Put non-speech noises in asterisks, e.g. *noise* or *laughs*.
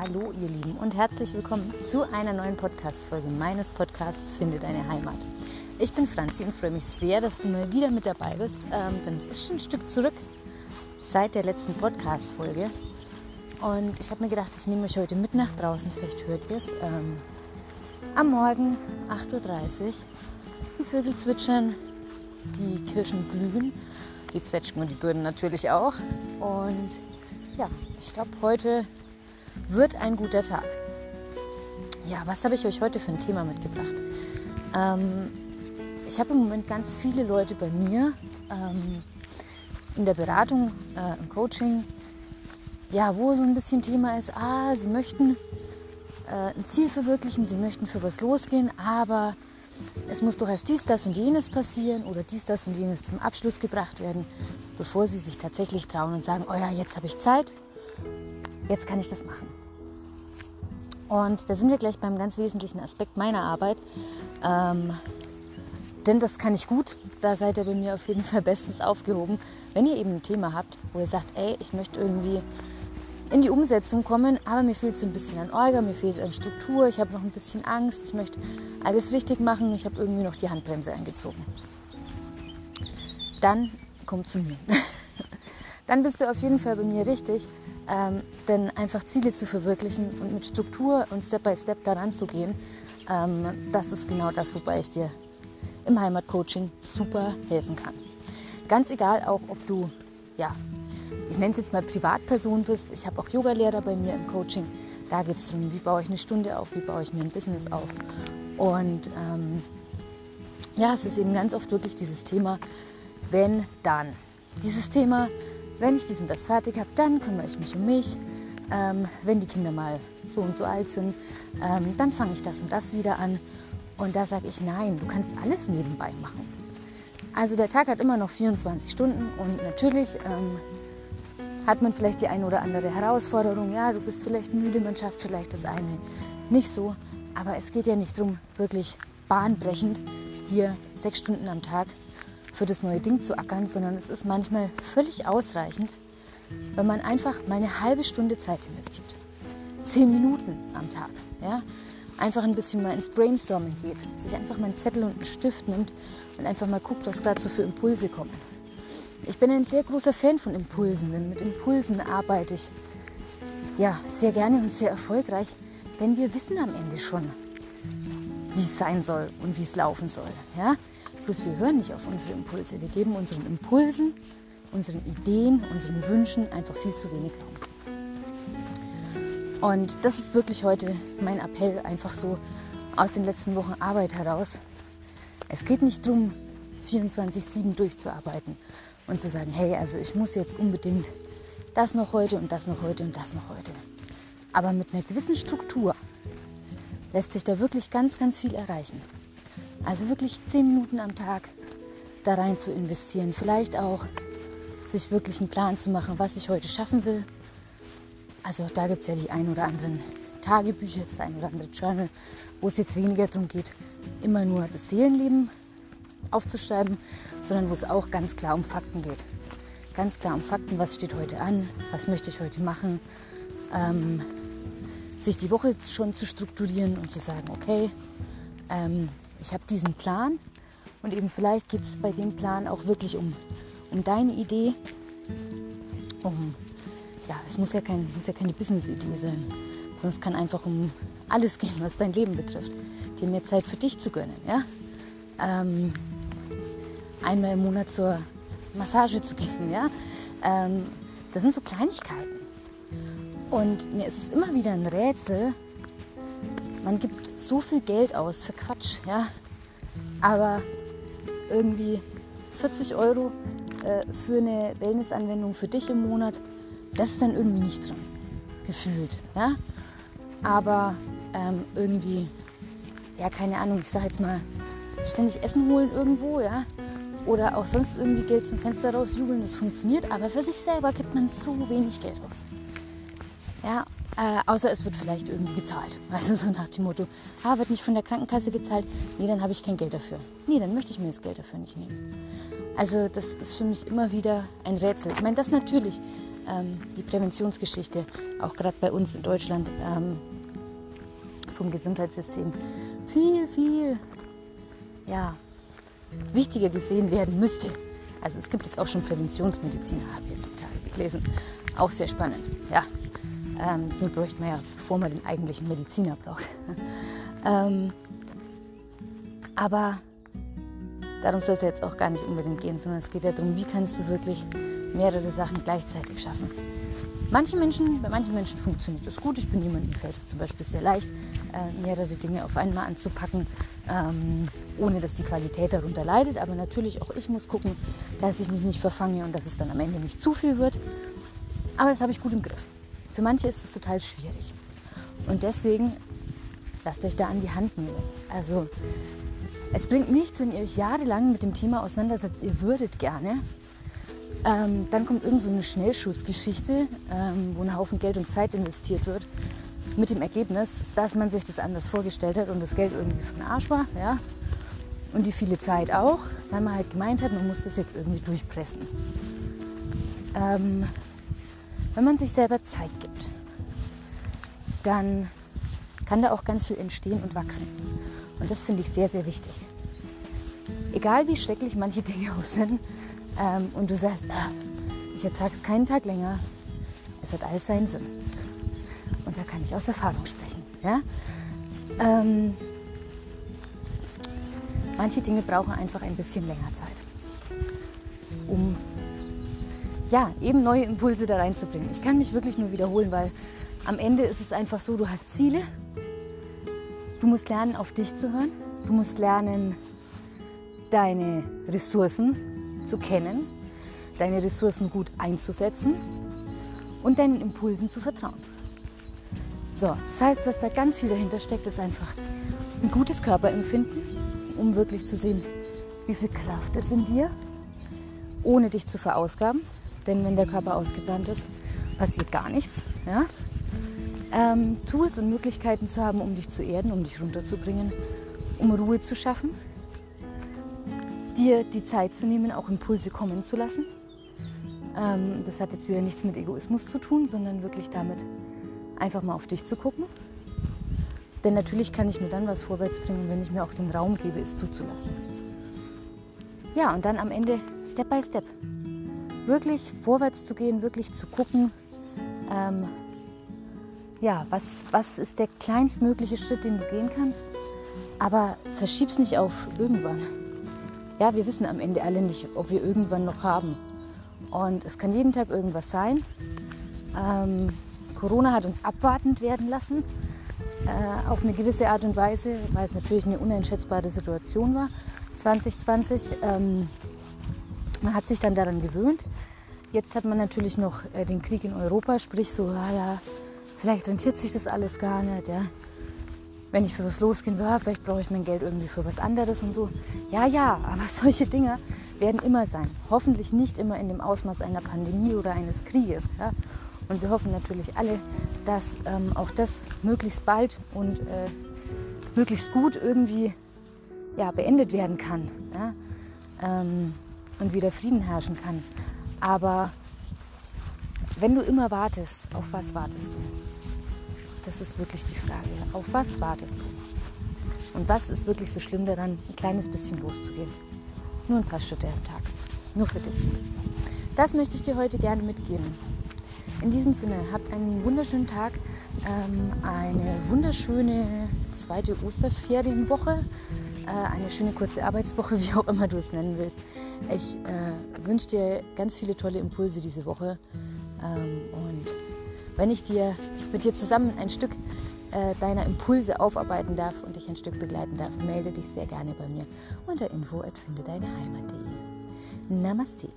Hallo ihr Lieben und herzlich willkommen zu einer neuen Podcast-Folge meines Podcasts Finde deine Heimat. Ich bin Franzi und freue mich sehr, dass du mal wieder mit dabei bist, ähm, denn es ist schon ein Stück zurück seit der letzten Podcast-Folge. Und ich habe mir gedacht, ich nehme euch heute mit nach draußen, vielleicht hört ihr es. Ähm, am Morgen 8.30 Uhr, die Vögel zwitschern, die Kirschen blühen, die Zwetschgen und die Birnen natürlich auch. Und ja, ich glaube, heute wird ein guter Tag. Ja, was habe ich euch heute für ein Thema mitgebracht? Ähm, ich habe im Moment ganz viele Leute bei mir ähm, in der Beratung, äh, im Coaching, ja, wo so ein bisschen Thema ist, ah, sie möchten äh, ein Ziel verwirklichen, sie möchten für was losgehen, aber es muss doch erst dies, das und jenes passieren oder dies, das und jenes zum Abschluss gebracht werden, bevor sie sich tatsächlich trauen und sagen, oh ja, jetzt habe ich Zeit, jetzt kann ich das machen. Und da sind wir gleich beim ganz wesentlichen Aspekt meiner Arbeit. Ähm, denn das kann ich gut. Da seid ihr bei mir auf jeden Fall bestens aufgehoben. Wenn ihr eben ein Thema habt, wo ihr sagt, ey, ich möchte irgendwie in die Umsetzung kommen, aber mir fehlt so ein bisschen an Orga, mir fehlt an Struktur, ich habe noch ein bisschen Angst, ich möchte alles richtig machen, ich habe irgendwie noch die Handbremse eingezogen. Dann kommt zu mir. *laughs* Dann bist du auf jeden Fall bei mir richtig. Ähm, denn einfach Ziele zu verwirklichen und mit Struktur und Step by Step daran zu gehen, ähm, das ist genau das, wobei ich dir im Heimatcoaching super helfen kann. Ganz egal auch, ob du, ja, ich nenne es jetzt mal Privatperson bist. Ich habe auch Yogalehrer bei mir im Coaching. Da geht es darum, wie baue ich eine Stunde auf, wie baue ich mir ein Business auf. Und ähm, ja, es ist eben ganz oft wirklich dieses Thema, wenn, dann. Dieses Thema, wenn ich dies und das fertig habe, dann kümmere ich mich um mich. Ähm, wenn die Kinder mal so und so alt sind, ähm, dann fange ich das und das wieder an. Und da sage ich, nein, du kannst alles nebenbei machen. Also der Tag hat immer noch 24 Stunden und natürlich ähm, hat man vielleicht die eine oder andere Herausforderung. Ja, du bist vielleicht müde, man schafft vielleicht das eine nicht so. Aber es geht ja nicht darum, wirklich bahnbrechend hier sechs Stunden am Tag für das neue Ding zu ackern, sondern es ist manchmal völlig ausreichend, wenn man einfach mal eine halbe Stunde Zeit investiert. Zehn Minuten am Tag. Ja? Einfach ein bisschen mal ins Brainstorming geht, sich einfach mal einen Zettel und einen Stift nimmt und einfach mal guckt, was gerade so für Impulse kommen. Ich bin ein sehr großer Fan von Impulsen, denn mit Impulsen arbeite ich ja sehr gerne und sehr erfolgreich, denn wir wissen am Ende schon, wie es sein soll und wie es laufen soll. Ja? Bloß wir hören nicht auf unsere Impulse. Wir geben unseren Impulsen, unseren Ideen, unseren Wünschen einfach viel zu wenig Raum. Und das ist wirklich heute mein Appell, einfach so aus den letzten Wochen Arbeit heraus. Es geht nicht darum, 24-7 durchzuarbeiten und zu sagen, hey, also ich muss jetzt unbedingt das noch heute und das noch heute und das noch heute. Aber mit einer gewissen Struktur lässt sich da wirklich ganz, ganz viel erreichen. Also wirklich zehn Minuten am Tag da rein zu investieren. Vielleicht auch sich wirklich einen Plan zu machen, was ich heute schaffen will. Also da gibt es ja die ein oder anderen Tagebücher, das ein oder andere Journal, wo es jetzt weniger darum geht, immer nur das Seelenleben aufzuschreiben, sondern wo es auch ganz klar um Fakten geht. Ganz klar um Fakten, was steht heute an, was möchte ich heute machen. Ähm, sich die Woche schon zu strukturieren und zu sagen, okay, ähm, ich habe diesen Plan und eben vielleicht geht es bei dem Plan auch wirklich um, um deine Idee. Um, ja, es muss ja, kein, muss ja keine Business-Idee sein, sondern es kann einfach um alles gehen, was dein Leben betrifft. Dir mehr Zeit für dich zu gönnen. Ja? Ähm, einmal im Monat zur Massage zu gehen. Ja? Ähm, das sind so Kleinigkeiten. Und mir ist es immer wieder ein Rätsel, man gibt so viel Geld aus für Quatsch, ja. Aber irgendwie 40 Euro äh, für eine Wellnessanwendung für dich im Monat, das ist dann irgendwie nicht drin, gefühlt, ja. Aber ähm, irgendwie, ja, keine Ahnung, ich sag jetzt mal, ständig Essen holen irgendwo, ja. Oder auch sonst irgendwie Geld zum Fenster rausjubeln, das funktioniert, aber für sich selber gibt man so wenig Geld aus. Ja, äh, außer es wird vielleicht irgendwie gezahlt. Also so nach dem Motto, ah, wird nicht von der Krankenkasse gezahlt, nee, dann habe ich kein Geld dafür. Nee, dann möchte ich mir das Geld dafür nicht nehmen. Also das ist für mich immer wieder ein Rätsel. Ich meine, das natürlich ähm, die Präventionsgeschichte, auch gerade bei uns in Deutschland, ähm, vom Gesundheitssystem viel, viel ja, wichtiger gesehen werden müsste. Also es gibt jetzt auch schon Präventionsmediziner, habe ich jetzt gelesen. Auch sehr spannend. Ja, ähm, den bräuchte man ja, bevor man den eigentlichen Mediziner braucht. *laughs* ähm, aber darum soll es jetzt auch gar nicht unbedingt gehen, sondern es geht ja darum, wie kannst du wirklich mehrere Sachen gleichzeitig schaffen. Manche Menschen, bei manchen Menschen funktioniert das gut. Ich bin jemand, mir fällt es zum Beispiel sehr leicht, äh, mehrere Dinge auf einmal anzupacken, ähm, ohne dass die Qualität darunter leidet. Aber natürlich auch ich muss gucken, dass ich mich nicht verfange und dass es dann am Ende nicht zu viel wird. Aber das habe ich gut im Griff. Für manche ist es total schwierig. Und deswegen lasst euch da an die Hand nehmen. Also es bringt nichts, wenn ihr euch jahrelang mit dem Thema auseinandersetzt, ihr würdet gerne. Ähm, dann kommt irgend so eine Schnellschussgeschichte, ähm, wo ein Haufen Geld und Zeit investiert wird, mit dem Ergebnis, dass man sich das anders vorgestellt hat und das Geld irgendwie von Arsch war. Ja? Und die viele Zeit auch, weil man halt gemeint hat, man muss das jetzt irgendwie durchpressen. Ähm, wenn man sich selber Zeit gibt, dann kann da auch ganz viel entstehen und wachsen. Und das finde ich sehr, sehr wichtig. Egal wie schrecklich manche *laughs* Dinge auch sind ähm, und du sagst, ah, ich ertrage es keinen Tag länger, es hat alles seinen Sinn. Und da kann ich aus Erfahrung sprechen. Ja? Ähm, manche Dinge brauchen einfach ein bisschen länger Zeit, um ja, eben neue Impulse da reinzubringen. Ich kann mich wirklich nur wiederholen, weil am Ende ist es einfach so, du hast Ziele, du musst lernen, auf dich zu hören, du musst lernen, deine Ressourcen zu kennen, deine Ressourcen gut einzusetzen und deinen Impulsen zu vertrauen. So, das heißt, was da ganz viel dahinter steckt, ist einfach ein gutes Körperempfinden, um wirklich zu sehen, wie viel Kraft ist in dir, ohne dich zu verausgaben. Denn wenn der Körper ausgebrannt ist, passiert gar nichts. Ja? Ähm, Tools und Möglichkeiten zu haben, um dich zu erden, um dich runterzubringen, um Ruhe zu schaffen, dir die Zeit zu nehmen, auch Impulse kommen zu lassen. Ähm, das hat jetzt wieder nichts mit Egoismus zu tun, sondern wirklich damit, einfach mal auf dich zu gucken. Denn natürlich kann ich nur dann was vorwärts bringen, wenn ich mir auch den Raum gebe, es zuzulassen. Ja, und dann am Ende Step by Step. Wirklich vorwärts zu gehen, wirklich zu gucken, ähm, ja, was, was ist der kleinstmögliche Schritt, den du gehen kannst. Aber verschieb's nicht auf irgendwann. Ja, wir wissen am Ende alle nicht, ob wir irgendwann noch haben. Und es kann jeden Tag irgendwas sein. Ähm, Corona hat uns abwartend werden lassen, äh, auf eine gewisse Art und Weise, weil es natürlich eine uneinschätzbare Situation war. 2020, ähm, man hat sich dann daran gewöhnt. Jetzt hat man natürlich noch äh, den Krieg in Europa, sprich so, ah ja, vielleicht rentiert sich das alles gar nicht. Ja wenn ich für was losgehen will, vielleicht brauche ich mein Geld irgendwie für was anderes und so. Ja, ja, aber *laughs* solche Dinge werden immer sein. Hoffentlich nicht immer in dem Ausmaß einer Pandemie oder eines Krieges. Ja? Und wir hoffen natürlich alle, dass ähm, auch das möglichst bald und äh, möglichst gut irgendwie ja, beendet werden kann ja? ähm, und wieder Frieden herrschen kann. Aber wenn du immer wartest, auf was wartest du? Das ist wirklich die Frage. Auf was wartest du? Und was ist wirklich so schlimm daran, ein kleines bisschen loszugehen? Nur ein paar Schritte am Tag. Nur für dich. Das möchte ich dir heute gerne mitgeben. In diesem Sinne, habt einen wunderschönen Tag, ähm, eine wunderschöne zweite Osterferienwoche, eine schöne kurze Arbeitswoche, *laughs* wie auch immer du es nennen willst. Ich äh, wünsche dir ganz viele tolle Impulse diese Woche ähm, und wenn ich dir mit dir zusammen ein Stück äh, deiner Impulse aufarbeiten darf und dich ein Stück begleiten darf, melde dich sehr gerne bei mir unter info@findedeineheimat.de. Namaste.